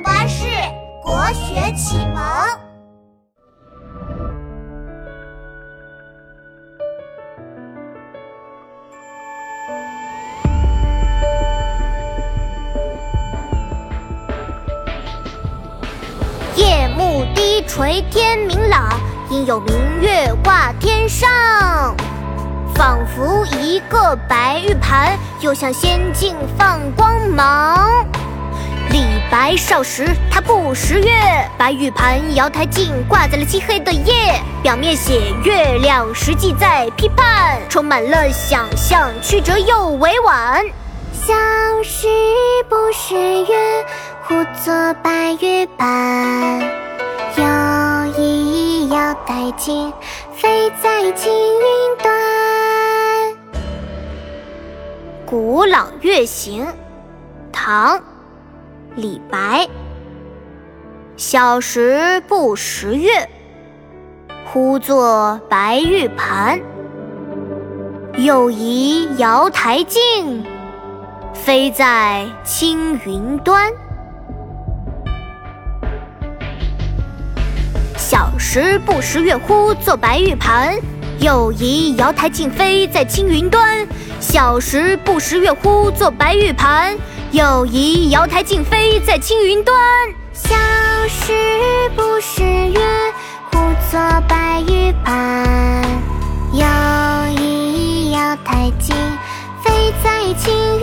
巴士国学启蒙。夜幕低垂，天明朗，应有明月挂天上。仿佛一个白玉盘，又像仙境放光芒。李白少时，他不识月，白玉盘瑶台镜挂在了漆黑的夜，表面写月亮，实际在批判，充满了想象，曲折又委婉。小时不识月，呼作白玉盘，又疑瑶台镜，飞在青云端。《古朗月行》唐·李白。小时不识月，呼作白玉盘。又疑瑶台镜，飞在青云端。小时不识月，呼作白玉盘。又疑瑶台镜，飞在青云端。小时不识月，呼作白玉盘。又疑瑶台镜，飞在青云端。小时不识月，呼作白玉盘。又疑瑶台镜，飞在青。